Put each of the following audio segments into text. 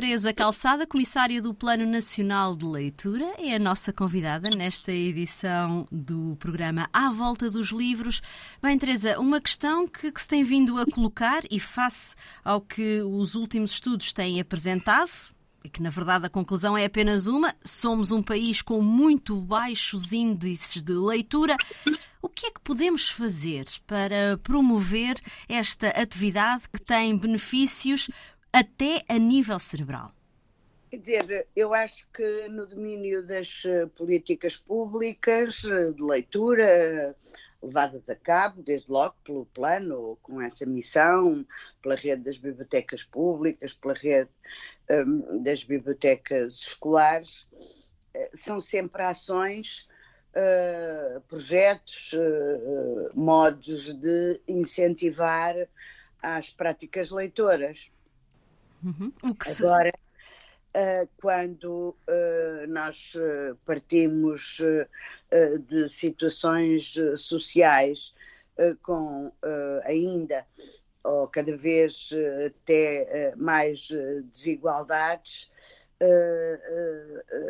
Teresa Calçada, comissária do Plano Nacional de Leitura, é a nossa convidada nesta edição do programa À Volta dos Livros. Bem, Teresa, uma questão que, que se tem vindo a colocar e face ao que os últimos estudos têm apresentado, e que na verdade a conclusão é apenas uma: somos um país com muito baixos índices de leitura. O que é que podemos fazer para promover esta atividade que tem benefícios até a nível cerebral? Quer dizer, eu acho que no domínio das eh, políticas públicas eh, de leitura, levadas a cabo, desde logo pelo plano, com essa missão, pela rede das bibliotecas públicas, pela rede um, das bibliotecas escolares, eh, são sempre ações, uh, projetos, uh, modos de incentivar as práticas leitoras. Uhum. Agora, uh, quando uh, nós uh, partimos de situações sociais com ainda ou cada vez até mais desigualdades,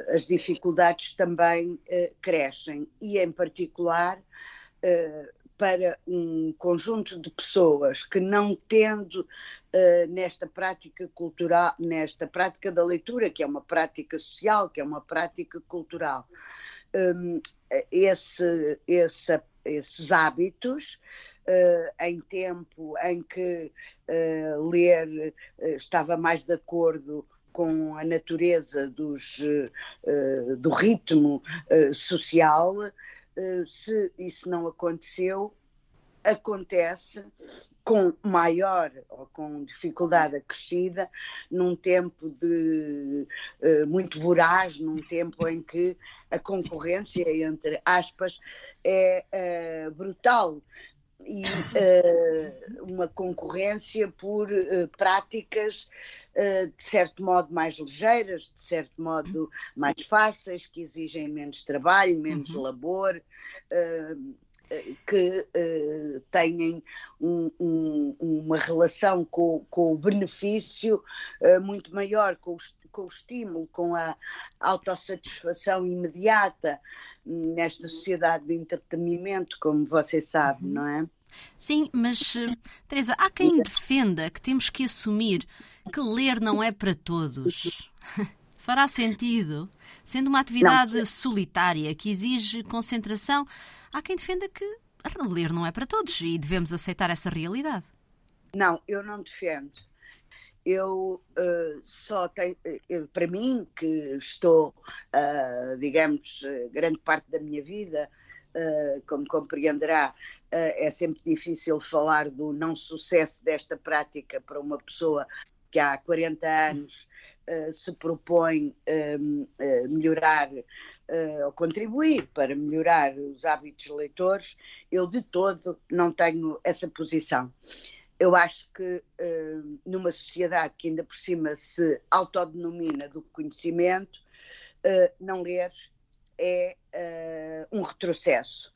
as dificuldades também crescem e, em particular, para um conjunto de pessoas que não tendo uh, nesta prática cultural, nesta prática da leitura, que é uma prática social, que é uma prática cultural, um, esse, esse, esses hábitos uh, em tempo em que uh, ler estava mais de acordo com a natureza dos, do ritmo social, se isso não aconteceu, acontece com maior ou com dificuldade acrescida, num tempo de uh, muito voraz, num tempo em que a concorrência, entre aspas, é uh, brutal e uh, uma concorrência por práticas de certo modo mais ligeiras, de certo modo mais fáceis, que exigem menos trabalho, menos uhum. labor, uh, que uh, têm um, um, uma relação com, com o benefício uh, muito maior, com o, com o estímulo, com a autossatisfação imediata nesta sociedade de entretenimento, como você sabe, uhum. não é? Sim, mas Teresa, há quem defenda que temos que assumir que ler não é para todos. Fará sentido? Sendo uma atividade não. solitária que exige concentração, há quem defenda que ler não é para todos e devemos aceitar essa realidade. Não, eu não defendo. Eu uh, só tenho, uh, para mim, que estou, uh, digamos, grande parte da minha vida, como compreenderá, é sempre difícil falar do não sucesso desta prática para uma pessoa que há 40 anos uh, se propõe uh, melhorar uh, ou contribuir para melhorar os hábitos leitores, eu de todo não tenho essa posição. Eu acho que numa sociedade que ainda por cima se autodenomina do conhecimento, não ler é um retrocesso.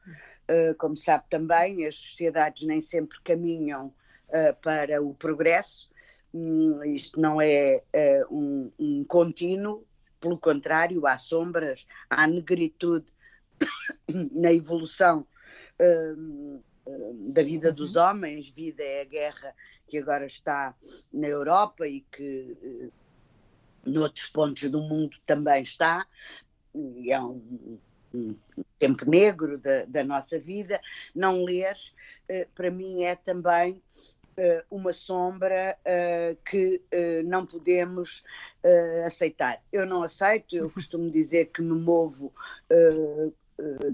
como sabe também, as sociedades nem sempre caminham para o progresso, Hum, isto não é, um, um contínuo, pelo contrário, há sombras, há negritude na evolução um, hum, da vida uhum. dos homens. Vida é a guerra que agora está na Europa e que uh, noutros pontos do mundo também está. E é um, um tempo negro da, da, nossa vida. Não ler, uh, para mim, é também uh, uma sombra uh, que uh, não podemos aceitar. Eu não aceito, eu costumo dizer que me movo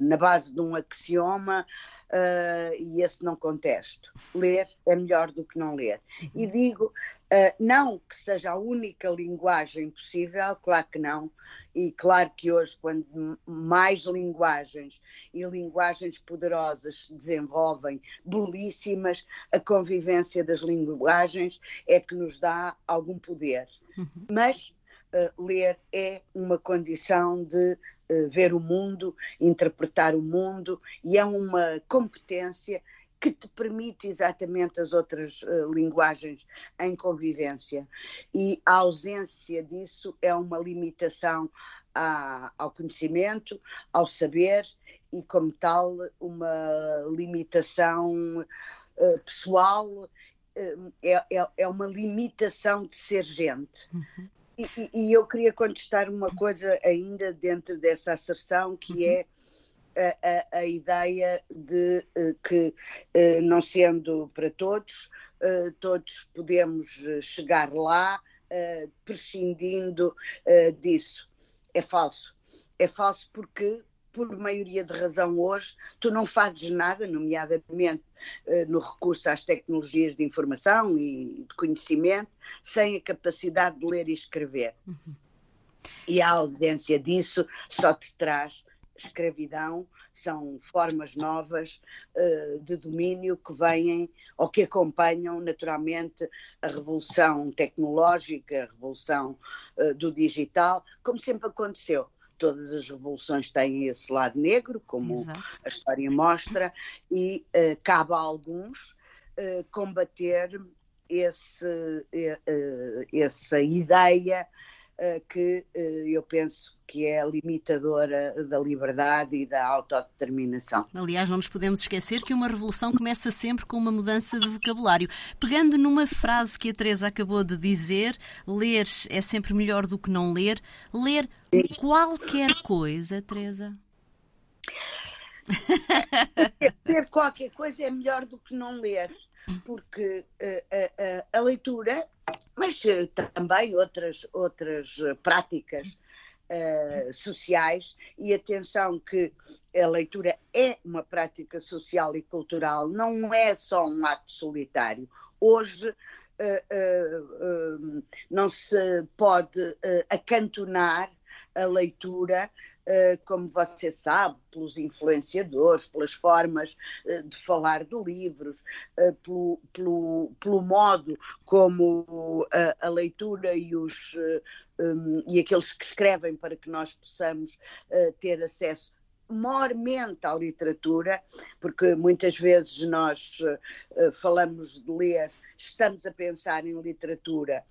na base de um axioma. Uh, e esse não contesto. Ler é melhor do que não ler. E digo, uh, não que seja a única linguagem possível, claro que não, e claro que hoje, quando mais linguagens e linguagens poderosas se desenvolvem, belíssimas, a convivência das linguagens é que nos dá algum poder. Uhum. Mas uh, ler é uma condição de uh, ver o mundo, interpretar o mundo, e é uma competência que te permite exatamente as outras uh, linguagens em convivência. E a ausência disso é uma limitação à, ao conhecimento, ao saber e, como tal, uma limitação uh, pessoal, é, é, é, uma limitação de ser gente. Uhum. E, e, eu queria contestar uma coisa ainda dentro dessa asserção, que uhum. é a, a, a, ideia de uh, que, uh, não sendo para todos, uh, todos podemos chegar lá prescindindo disso. É falso. É falso porque, por maioria de razão hoje, tu não fazes nada, nomeadamente no recurso às tecnologias de informação e de conhecimento, sem a capacidade de ler e escrever. Uhum. E a ausência disso só te traz escravidão, são formas novas uh, de domínio que vêm ou que acompanham naturalmente a revolução tecnológica, a revolução uh, do digital, como sempre aconteceu. Todas as revoluções têm esse lado negro, como Exato. a história mostra, e uh, cabe a alguns combater esse, essa ideia que eu penso que é limitadora da liberdade e da autodeterminação. Aliás, não nos podemos esquecer que uma revolução começa sempre com uma mudança de vocabulário. Pegando numa frase que a Teresa acabou de dizer, ler é sempre melhor do que não ler. Ler qualquer coisa, Teresa? ler qualquer coisa é melhor do que não ler, porque uh, a leitura mas uh, também outras, outras práticas uh, sociais e atenção que a leitura é uma prática social e cultural, não é só um ato solitário. Hoje uh, uh, não se pode acantonar a leitura eh, como você sabe, pelos influenciadores, pelas formas eh, de falar de livros, eh, pelo, pelo, pelo modo como a, a leitura e, os, e aqueles que escrevem para que nós possamos ter acesso mormente à literatura, porque muitas vezes nós uh, falamos de ler, estamos a pensar em literatura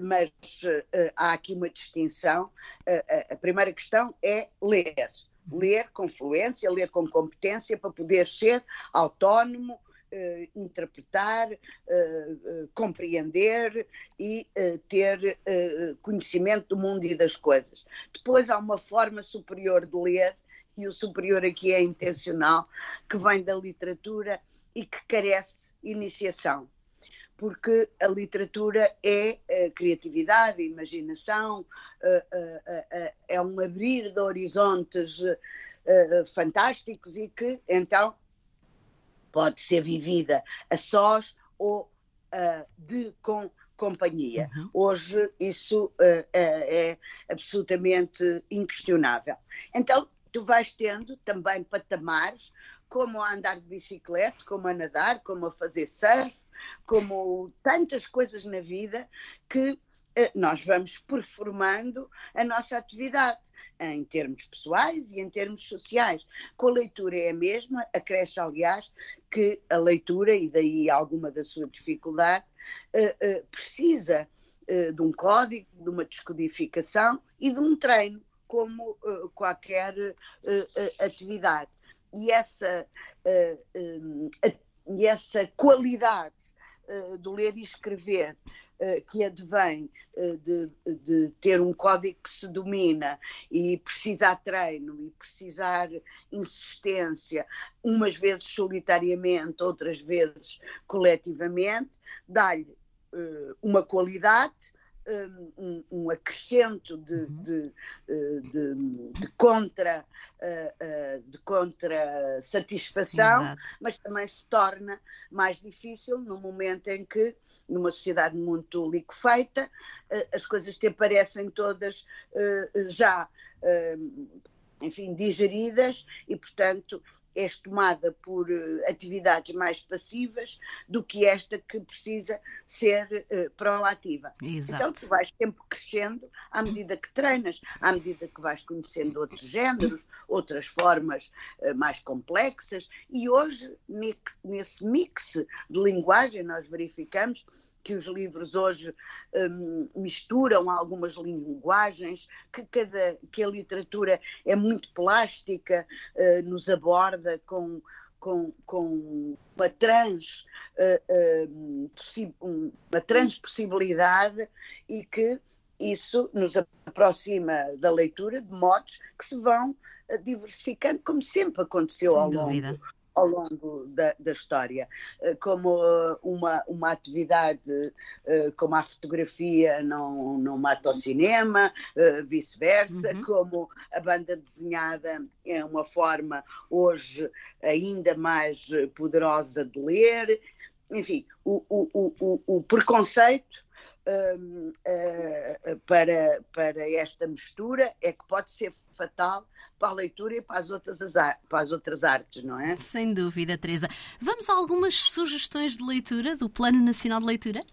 mas uh, há aqui uma distinção. Uh, a primeira questão é ler. Ler com fluência, ler com competência para poder ser autónomo, interpretar, compreender e ter conhecimento do mundo e das coisas. Depois há uma forma superior de ler, e o superior aqui é intencional, que vem da literatura e que carece iniciação porque a literatura é a criatividade, a imaginação, é um abrir de horizontes fantásticos e que então pode ser vivida a sós ou de com companhia. Uhum. Hoje isso é absolutamente inquestionável. Então tu vais tendo também patamares como a andar de bicicleta, como a nadar, como a fazer surf, como tantas coisas na vida que eh, nós vamos performando a nossa atividade em termos pessoais e em termos sociais. Com a leitura é a mesma, acresce, aliás, que a leitura, e daí alguma da sua dificuldade, eh, eh, precisa de um código, de uma descodificação e de um treino, como qualquer atividade. E essa e essa qualidade uh, do ler e escrever que advém de, de, ter um código que se domina e precisar treino e precisar insistência, umas vezes solitariamente, outras vezes coletivamente, dá-lhe uma qualidade um, um acrescento de, uhum. de, eh, de, de, contra, eh, eh, de contra satisfação, Exato. mas também se torna mais difícil no momento em que numa sociedade muito liquefeita, as coisas te aparecem todas já, enfim, digeridas e, portanto, és tomada por uh, atividades mais passivas do que esta que precisa ser uh, proativa. Exato. Então tu vais sempre crescendo à medida que treinas, à medida que vais conhecendo outros géneros, outras formas uh, mais complexas e hoje nesse mix de linguagem nós verificamos que os livros hoje um, misturam algumas linguagens, que, cada, que a literatura é muito plástica, uh, nos aborda com, com, com uma, trans, uh, uh, uma transpossibilidade e que isso nos aproxima da leitura de modos que se vão diversificando, como sempre aconteceu Sem ao dúvida. Ao longo da, da história, eh, como eh, uma, uma atividade eh, como a fotografia não, não mata o cinema, vice-versa, uhum. como a banda desenhada é uma forma hoje ainda mais poderosa de ler. Enfim, o, o, o, o preconceito um, uh, para, para esta mistura é que pode ser fatal para a leitura e para as outras, para as outras artes, não é? Sem dúvida, Teresa. Vamos a algumas sugestões de leitura do Plano Nacional de Leitura?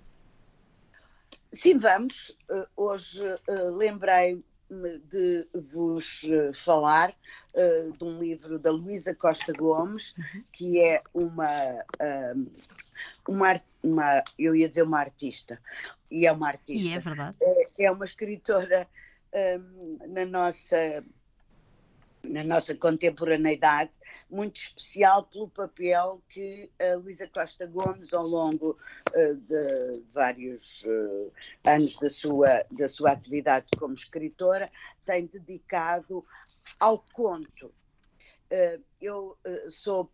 Sim, vamos. Uh, hoje uh, lembrei de vos uh, falar uh, de um livro da Luísa Costa Gomes, que é uma, uh, uma, uma, eu ia dizer uma artista, e é uma artista. E é verdade. É, é uma escritora na nossa na nossa contemporaneidade, muito especial pelo papel que a Luísa Costa Gomes, ao longo uh, de vários uh, anos da sua, da sua atividade como escritora, tem dedicado ao conto. Uh, eu sou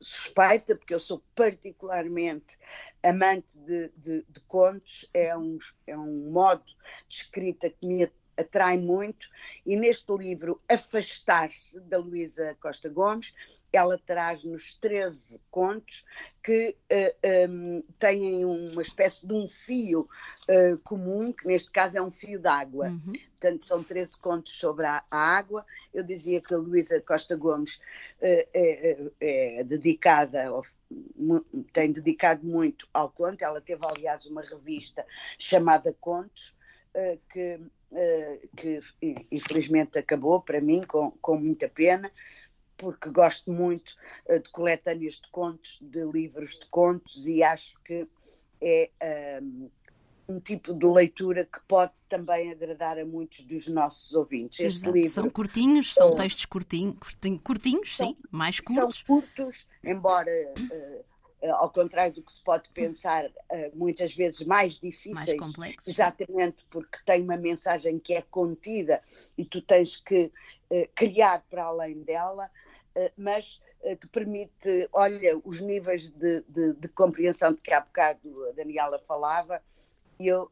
suspeita, porque eu sou particularmente amante de, de, de, contos, é um, é um modo de escrita que me atrai muito, e neste livro Afastar-se, da Luísa Costa Gomes, ela traz-nos 13 contos que uh, eh, um, ehm, têm uma espécie de um fio uh, comum, que neste caso é um fio d'água. Uhum. Portanto, são 13 contos sobre a, a, água. Eu dizia que a Luísa Costa Gomes uh, é, é, dedicada, tem dedicado muito ao conto. Ela teve, aliás, uma revista chamada Contos, que que infelizmente acabou para mim com, com muita pena, porque gosto muito uh, de coletâneas de contos, de livros de contos e acho que é um, um tipo de leitura que pode também agradar a muitos dos nossos ouvintes. Este Exato. livro são curtinhos, são textos curtinhos, curtinhos, são, sim, mais curtos. São curtos, embora uh, eh, ao contrário do que se pode pensar, eh, muitas vezes mais difíceis, mais exatamente porque tem uma mensagem que é contida e tu tens que eh, criar para além dela, mas que permite, olha, os níveis de, de, de compreensão de que há bocado a Daniela falava, e eu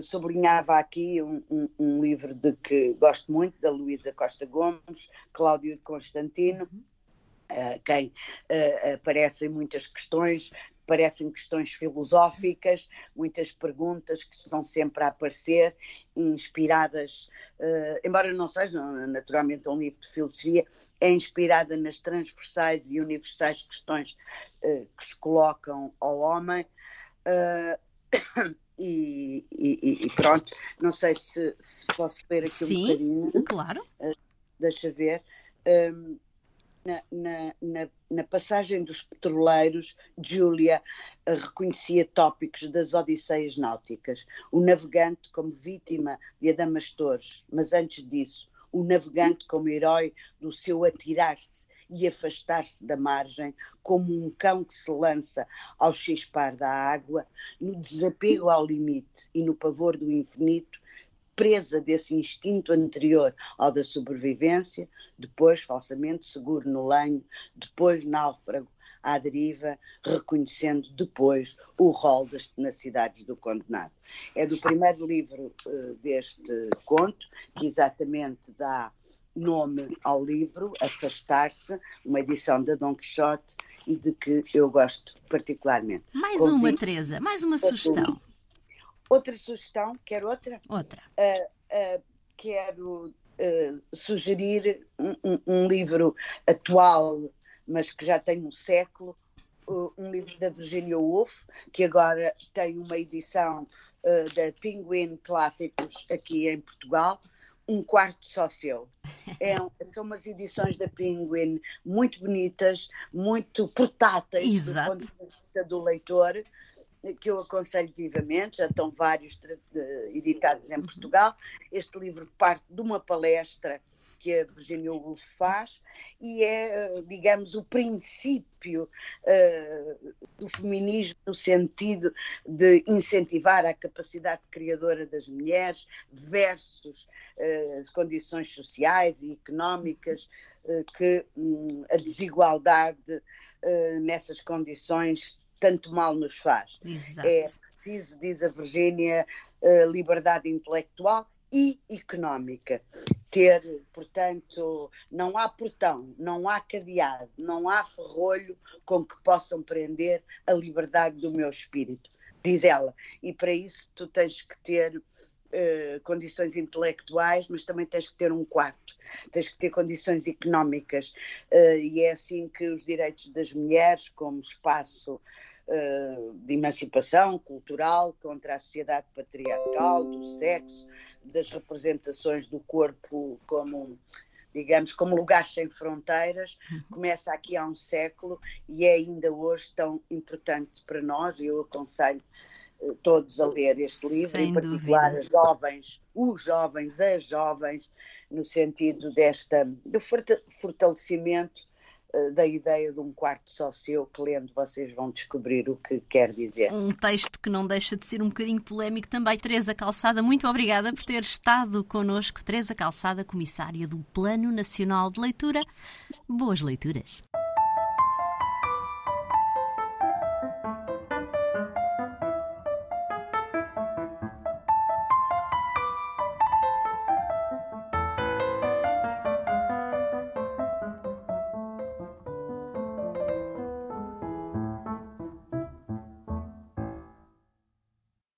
sublinhava aqui um, um, um, livro de que gosto muito, da Luísa Costa Gomes, Cláudio Constantino, uhum quem uh, aparecem muitas questões, parecem questões filosóficas, muitas perguntas que estão sempre a aparecer, inspiradas, uh, embora não seja naturalmente um livro de filosofia, é inspirada nas transversais e universais questões uh, que se colocam ao homem. Uh, e, e, e, pronto, não sei se, se posso ler aqui Sim, um bocadinho. Claro. deixa ver. Um, na, na, na, na, passagem dos petroleiros, Júlia eh, reconhecia tópicos das odisseias náuticas. O navegante como vítima de Adamastores, mas antes disso, o navegante como herói do seu atirar-se e afastar-se da margem, como um cão que se lança ao chispar da água, no desapego ao limite e no pavor do infinito, presa desse instinto anterior ao da sobrevivência, depois falsamente seguro no lenho, depois náufrago à deriva, reconhecendo depois o rol das tenacidades do condenado. É do primeiro livro uh, deste conto, que exatamente dá nome ao livro, Afastar-se, uma edição da Dom Quixote e de que eu gosto particularmente. Mais Convido uma, Teresa, mais uma sugestão. Outra sugestão, quer outra? Outra. Uh, uh, quero uh, sugerir um, um, livro atual, mas que já tem um século, um livro da Virginia Woolf, que agora tem uma edição da Penguin Clássicos aqui em Portugal, um quarto só seu. É, são umas edições da Penguin muito bonitas, muito portáteis Exato. do ponto de vista do leitor, que eu aconselho vivamente, já estão vários editados em uhum. Portugal. Este livro parte de uma palestra que a Virginia Woolf faz e é, digamos, o princípio uh, do feminismo no sentido de incentivar a capacidade criadora das mulheres versus uh, as condições sociais e económicas uh, que um, a desigualdade nessas condições tanto mal nos faz. Exato. É preciso, diz a Virgínia, liberdade intelectual e económica. Ter, portanto, não há portão, não há cadeado, não há ferrolho com que possam prender a liberdade do meu espírito, diz ela. E para isso tu tens que ter Uh, condições intelectuais, mas também tens que ter um quarto, tens que ter condições económicas. Uh, e é assim que os direitos das mulheres, como espaço de emancipação cultural contra a sociedade patriarcal, do sexo, das representações do corpo como digamos, como lugar sem fronteiras, uhum. começa aqui há um século e é ainda hoje tão importante para nós. Eu aconselho uh, todos a ler este livro, sem em particular dúvida. as jovens, os jovens, as jovens, no sentido desta do fortalecimento eh, da ideia de um quarto só seu, que lendo vocês vão descobrir o que quer dizer. Um texto que não deixa de ser um bocadinho polémico também. Teresa Calçada, muito obrigada por ter estado connosco. Teresa Calçada, comissária do Plano Nacional de Leitura. Boas leituras.